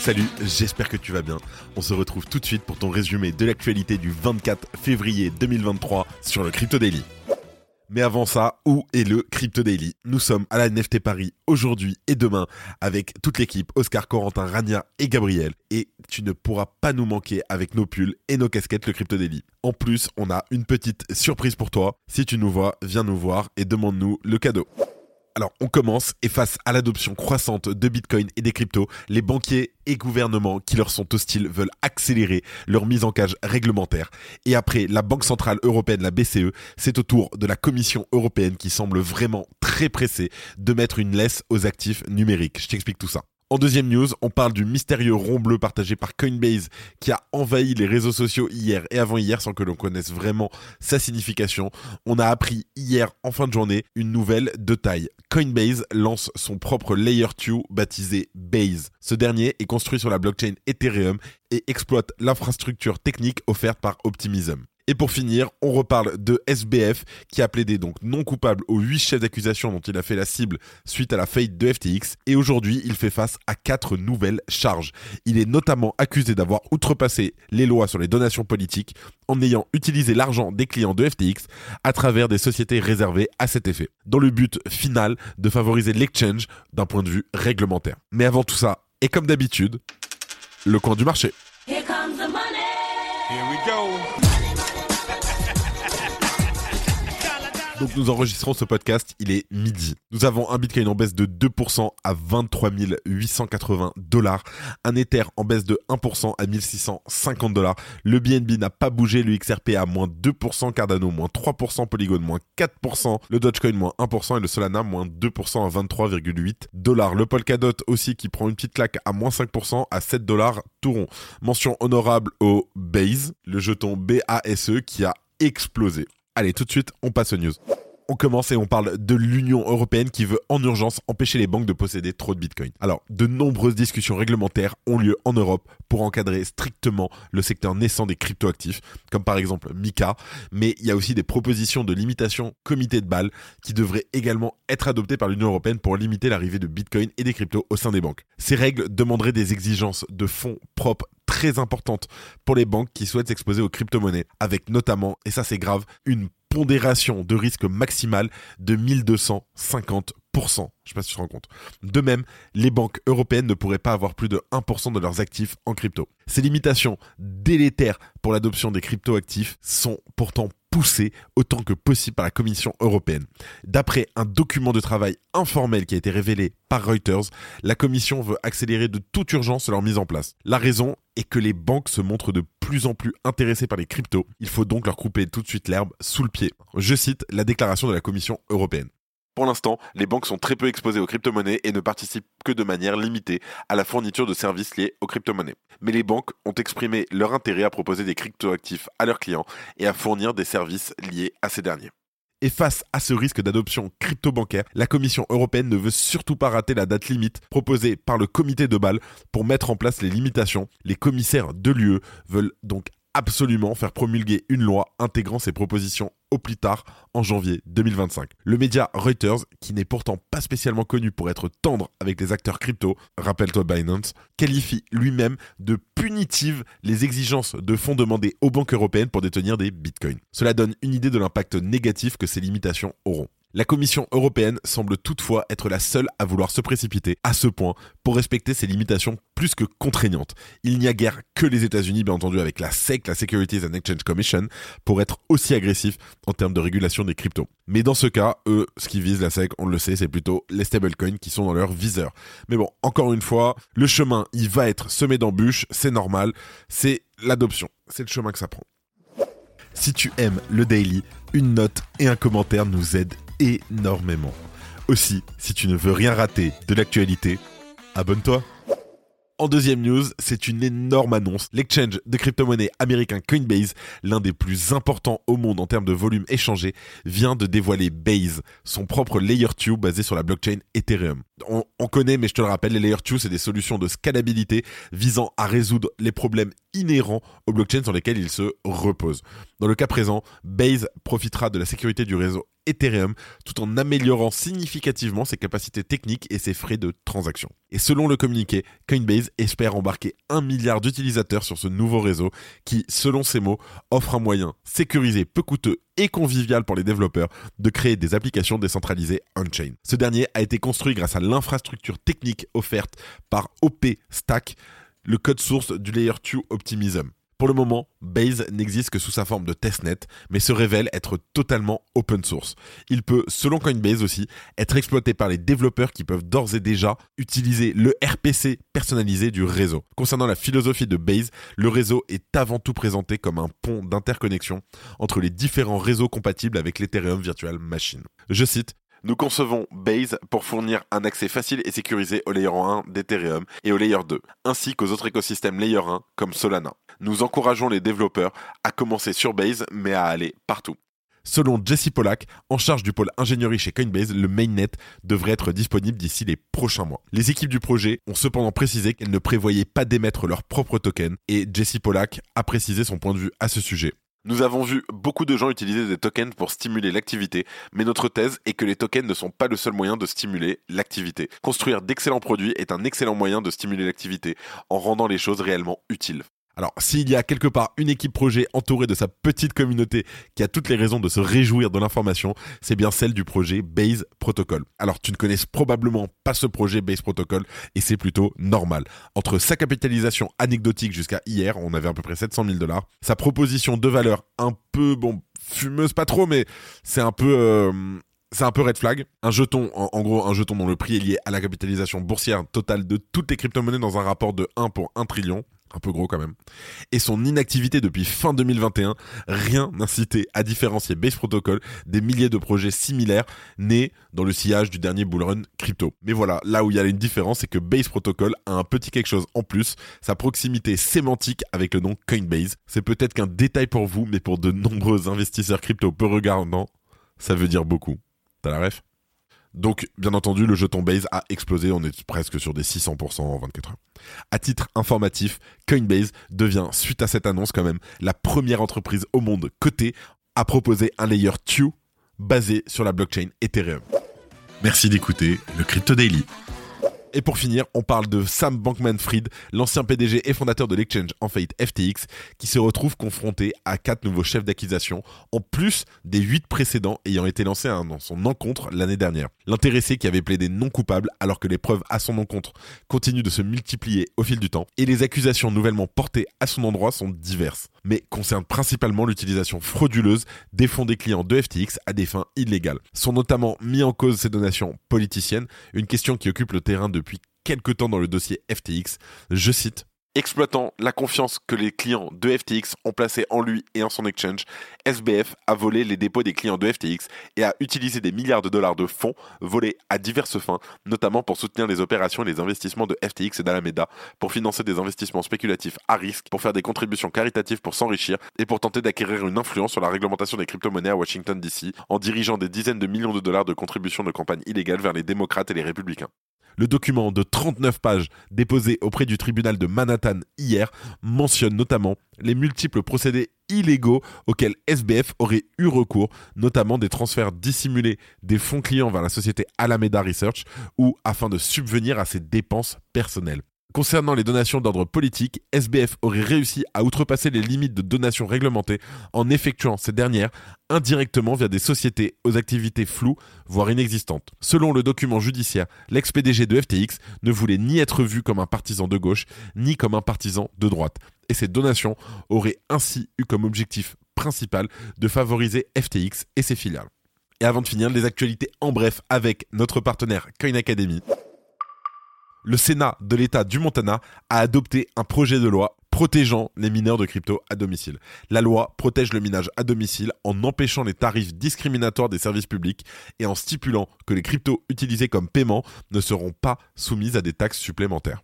Salut, j'espère que tu vas bien. On se retrouve tout de suite pour ton résumé de l'actualité du 24 février 2023 sur le Crypto Daily. Mais avant ça, où est le Crypto Daily? Nous sommes à la NFT Paris aujourd'hui et demain avec toute l'équipe, Oscar, Corentin, Rania et Gabriel. Et tu ne pourras pas nous manquer avec nos pulls et nos casquettes le Crypto Daily. En plus, on a une petite surprise pour toi. Si tu nous vois, viens nous voir et demande-nous le cadeau. Alors, on commence et face à l'adoption croissante de Bitcoin et des cryptos, les banquiers et gouvernements qui leur sont hostiles veulent accélérer leur mise en cage réglementaire. Et après la Banque Centrale Européenne, la BCE, c'est au tour de la Commission Européenne qui semble vraiment très pressée de mettre une laisse aux actifs numériques. Je t'explique tout ça. En deuxième news, on parle du mystérieux rond bleu partagé par Coinbase qui a envahi les réseaux sociaux hier et avant-hier sans que l'on connaisse vraiment sa signification. On a appris hier en fin de journée une nouvelle de taille. Coinbase lance son propre Layer 2 baptisé Base. Ce dernier est construit sur la blockchain Ethereum et exploite l'infrastructure technique offerte par Optimism. Et pour finir, on reparle de SBF qui a plaidé donc non coupable aux 8 chefs d'accusation dont il a fait la cible suite à la faillite de FTX et aujourd'hui il fait face à quatre nouvelles charges. Il est notamment accusé d'avoir outrepassé les lois sur les donations politiques en ayant utilisé l'argent des clients de FTX à travers des sociétés réservées à cet effet, dans le but final de favoriser l'exchange d'un point de vue réglementaire. Mais avant tout ça, et comme d'habitude, le coin du marché. Here comes the money. Here we go. Donc nous enregistrons ce podcast, il est midi. Nous avons un Bitcoin en baisse de 2% à 23 880 dollars, un Ether en baisse de 1% à 1650 dollars, le BNB n'a pas bougé, le XRP à moins 2%, Cardano moins 3%, Polygon moins 4%, le Dogecoin moins 1% et le Solana moins 2% à 23,8 dollars. Le Polkadot aussi qui prend une petite claque à moins 5% à 7 dollars tout rond. Mention honorable au Base, le jeton BASE qui a explosé. Allez, tout de suite, on passe aux news. On commence et on parle de l'Union européenne qui veut en urgence empêcher les banques de posséder trop de Bitcoin. Alors, de nombreuses discussions réglementaires ont lieu en Europe pour encadrer strictement le secteur naissant des cryptoactifs, comme par exemple Mika, mais il y a aussi des propositions de limitation comité de Bâle qui devraient également être adoptées par l'Union européenne pour limiter l'arrivée de Bitcoin et des cryptos au sein des banques. Ces règles demanderaient des exigences de fonds propres très importantes pour les banques qui souhaitent s'exposer aux crypto-monnaies, avec notamment, et ça c'est grave, une pondération de risque maximale de 1250%. Je sais pas si tu te rends compte. De même, les banques européennes ne pourraient pas avoir plus de 1% de leurs actifs en crypto. Ces limitations délétères pour l'adoption des crypto-actifs sont pourtant poussées autant que possible par la Commission européenne. D'après un document de travail informel qui a été révélé par Reuters, la Commission veut accélérer de toute urgence leur mise en place. La raison est que les banques se montrent de plus en plus intéressées par les cryptos. Il faut donc leur couper tout de suite l'herbe sous le pied. Je cite la déclaration de la Commission européenne. Pour l'instant, les banques sont très peu exposées aux crypto-monnaies et ne participent que de manière limitée à la fourniture de services liés aux crypto-monnaies. Mais les banques ont exprimé leur intérêt à proposer des cryptoactifs à leurs clients et à fournir des services liés à ces derniers. Et face à ce risque d'adoption crypto-bancaire, la Commission européenne ne veut surtout pas rater la date limite proposée par le comité de Bâle pour mettre en place les limitations. Les commissaires de l'UE veulent donc absolument faire promulguer une loi intégrant ces propositions au plus tard en janvier 2025. Le média Reuters, qui n'est pourtant pas spécialement connu pour être tendre avec les acteurs crypto, rappelle-toi Binance, qualifie lui-même de punitives les exigences de fonds demandés aux banques européennes pour détenir des bitcoins. Cela donne une idée de l'impact négatif que ces limitations auront. La Commission européenne semble toutefois être la seule à vouloir se précipiter à ce point pour respecter ces limitations plus que contraignantes. Il n'y a guère que les États-Unis, bien entendu, avec la SEC, la Securities and Exchange Commission, pour être aussi agressifs en termes de régulation des cryptos. Mais dans ce cas, eux, ce qui vise la SEC, on le sait, c'est plutôt les stablecoins qui sont dans leur viseur. Mais bon, encore une fois, le chemin, il va être semé d'embûches, c'est normal, c'est l'adoption, c'est le chemin que ça prend. Si tu aimes le daily, une note et un commentaire nous aident énormément. Aussi, si tu ne veux rien rater de l'actualité, abonne-toi. En deuxième news, c'est une énorme annonce. L'exchange de crypto-monnaie américain Coinbase, l'un des plus importants au monde en termes de volume échangé, vient de dévoiler Base, son propre Layer 2 basé sur la blockchain Ethereum. On, on connaît, mais je te le rappelle, les Layer 2, c'est des solutions de scalabilité visant à résoudre les problèmes inhérents aux blockchains sur lesquels ils se reposent. Dans le cas présent, Base profitera de la sécurité du réseau Ethereum tout en améliorant significativement ses capacités techniques et ses frais de transaction. Et selon le communiqué, Coinbase espère embarquer un milliard d'utilisateurs sur ce nouveau réseau qui, selon ses mots, offre un moyen sécurisé, peu coûteux et convivial pour les développeurs de créer des applications décentralisées on-chain. Ce dernier a été construit grâce à l'infrastructure technique offerte par OP Stack, le code source du Layer 2 Optimism. Pour le moment, Base n'existe que sous sa forme de testnet, mais se révèle être totalement open source. Il peut, selon Coinbase aussi, être exploité par les développeurs qui peuvent d'ores et déjà utiliser le RPC personnalisé du réseau. Concernant la philosophie de Base, le réseau est avant tout présenté comme un pont d'interconnexion entre les différents réseaux compatibles avec l'Ethereum Virtual Machine. Je cite, nous concevons Base pour fournir un accès facile et sécurisé au layer 1 d'Ethereum et au layer 2, ainsi qu'aux autres écosystèmes layer 1 comme Solana. Nous encourageons les développeurs à commencer sur Base mais à aller partout. Selon Jesse Pollack, en charge du pôle ingénierie chez Coinbase, le mainnet devrait être disponible d'ici les prochains mois. Les équipes du projet ont cependant précisé qu'elles ne prévoyaient pas d'émettre leur propre token et Jesse Pollack a précisé son point de vue à ce sujet. Nous avons vu beaucoup de gens utiliser des tokens pour stimuler l'activité, mais notre thèse est que les tokens ne sont pas le seul moyen de stimuler l'activité. Construire d'excellents produits est un excellent moyen de stimuler l'activité en rendant les choses réellement utiles. Alors, s'il y a quelque part une équipe projet entourée de sa petite communauté qui a toutes les raisons de se réjouir de l'information, c'est bien celle du projet Base Protocol. Alors, tu ne connais probablement pas ce projet Base Protocol et c'est plutôt normal. Entre sa capitalisation anecdotique jusqu'à hier, on avait à peu près 700 000 dollars, sa proposition de valeur un peu, bon, fumeuse pas trop, mais c'est un peu... Euh, c'est un peu red flag. Un jeton, en, en, gros, un jeton dont le prix est lié à la capitalisation boursière totale de toutes les crypto-monnaies dans un rapport de 1 pour 1 trillion un peu gros quand même, et son inactivité depuis fin 2021, rien n'incitait à différencier Base Protocol des milliers de projets similaires nés dans le sillage du dernier bullrun crypto. Mais voilà, là où il y a une différence, c'est que Base Protocol a un petit quelque chose en plus, sa proximité sémantique avec le nom Coinbase. C'est peut-être qu'un détail pour vous, mais pour de nombreux investisseurs crypto peu regardants, ça veut dire beaucoup. T'as la ref? Donc, bien entendu, le jeton Base a explosé, on est presque sur des 600% en 24 heures. À titre informatif, Coinbase devient, suite à cette annonce quand même, la première entreprise au monde cotée à proposer un layer 2 basé sur la blockchain Ethereum. Merci d'écouter le Crypto Daily. Et pour finir, on parle de Sam Bankman-Fried, l'ancien PDG et fondateur de l'exchange en faillite FTX, qui se retrouve confronté à quatre nouveaux chefs d'accusation, en plus des huit précédents ayant été lancés à son encontre l'année dernière. L'intéressé qui avait plaidé non coupable alors que les preuves à son encontre continuent de se multiplier au fil du temps, et les accusations nouvellement portées à son endroit sont diverses, mais concernent principalement l'utilisation frauduleuse des fonds des clients de FTX à des fins illégales. Sont notamment mis en cause ces donations politiciennes, une question qui occupe le terrain de depuis quelque temps dans le dossier FTX. Je cite Exploitant la confiance que les clients de FTX ont placée en lui et en son exchange, SBF a volé les dépôts des clients de FTX et a utilisé des milliards de dollars de fonds volés à diverses fins, notamment pour soutenir les opérations et les investissements de FTX et d'Alameda, pour financer des investissements spéculatifs à risque, pour faire des contributions caritatives pour s'enrichir et pour tenter d'acquérir une influence sur la réglementation des crypto-monnaies à Washington DC, en dirigeant des dizaines de millions de dollars de contributions de campagne illégales vers les démocrates et les républicains. Le document de 39 pages déposé auprès du tribunal de Manhattan hier mentionne notamment les multiples procédés illégaux auxquels SBF aurait eu recours, notamment des transferts dissimulés des fonds clients vers la société Alameda Research ou afin de subvenir à ses dépenses personnelles. Concernant les donations d'ordre politique, SBF aurait réussi à outrepasser les limites de donations réglementées en effectuant ces dernières indirectement via des sociétés aux activités floues, voire inexistantes. Selon le document judiciaire, l'ex-PDG de FTX ne voulait ni être vu comme un partisan de gauche, ni comme un partisan de droite. Et ces donations auraient ainsi eu comme objectif principal de favoriser FTX et ses filiales. Et avant de finir, les actualités en bref avec notre partenaire Coin Academy le Sénat de l'État du Montana a adopté un projet de loi protégeant les mineurs de crypto à domicile. La loi protège le minage à domicile en empêchant les tarifs discriminatoires des services publics et en stipulant que les cryptos utilisés comme paiement ne seront pas soumises à des taxes supplémentaires.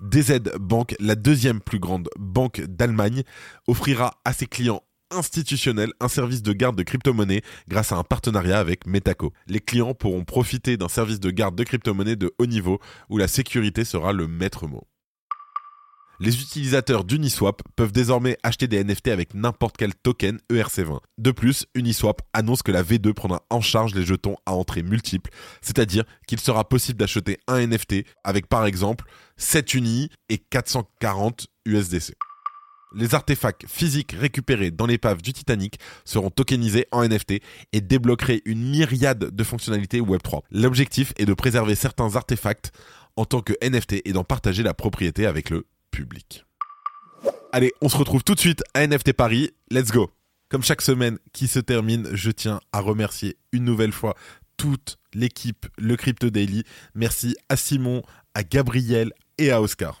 DZ Bank, la deuxième plus grande banque d'Allemagne, offrira à ses clients institutionnels un service de garde de crypto-monnaie grâce à un partenariat avec Metaco. Les clients pourront profiter d'un service de garde de crypto-monnaie de haut niveau où la sécurité sera le maître mot. Les utilisateurs d'Uniswap peuvent désormais acheter des NFT avec n'importe quel token ERC20. De plus, Uniswap annonce que la V2 prendra en charge les jetons à entrée multiple, c'est-à-dire qu'il sera possible d'acheter un NFT avec par exemple 7 Uni et 440 USDC. Les artefacts physiques récupérés dans l'épave du Titanic seront tokenisés en NFT et débloqueraient une myriade de fonctionnalités Web3. L'objectif est de préserver certains artefacts en tant que NFT et d'en partager la propriété avec le public. Allez, on se retrouve tout de suite à NFT Paris. Let's go. Comme chaque semaine qui se termine, je tiens à remercier une nouvelle fois toute l'équipe Le Crypto Daily. Merci à Simon, à Gabriel et à Oscar.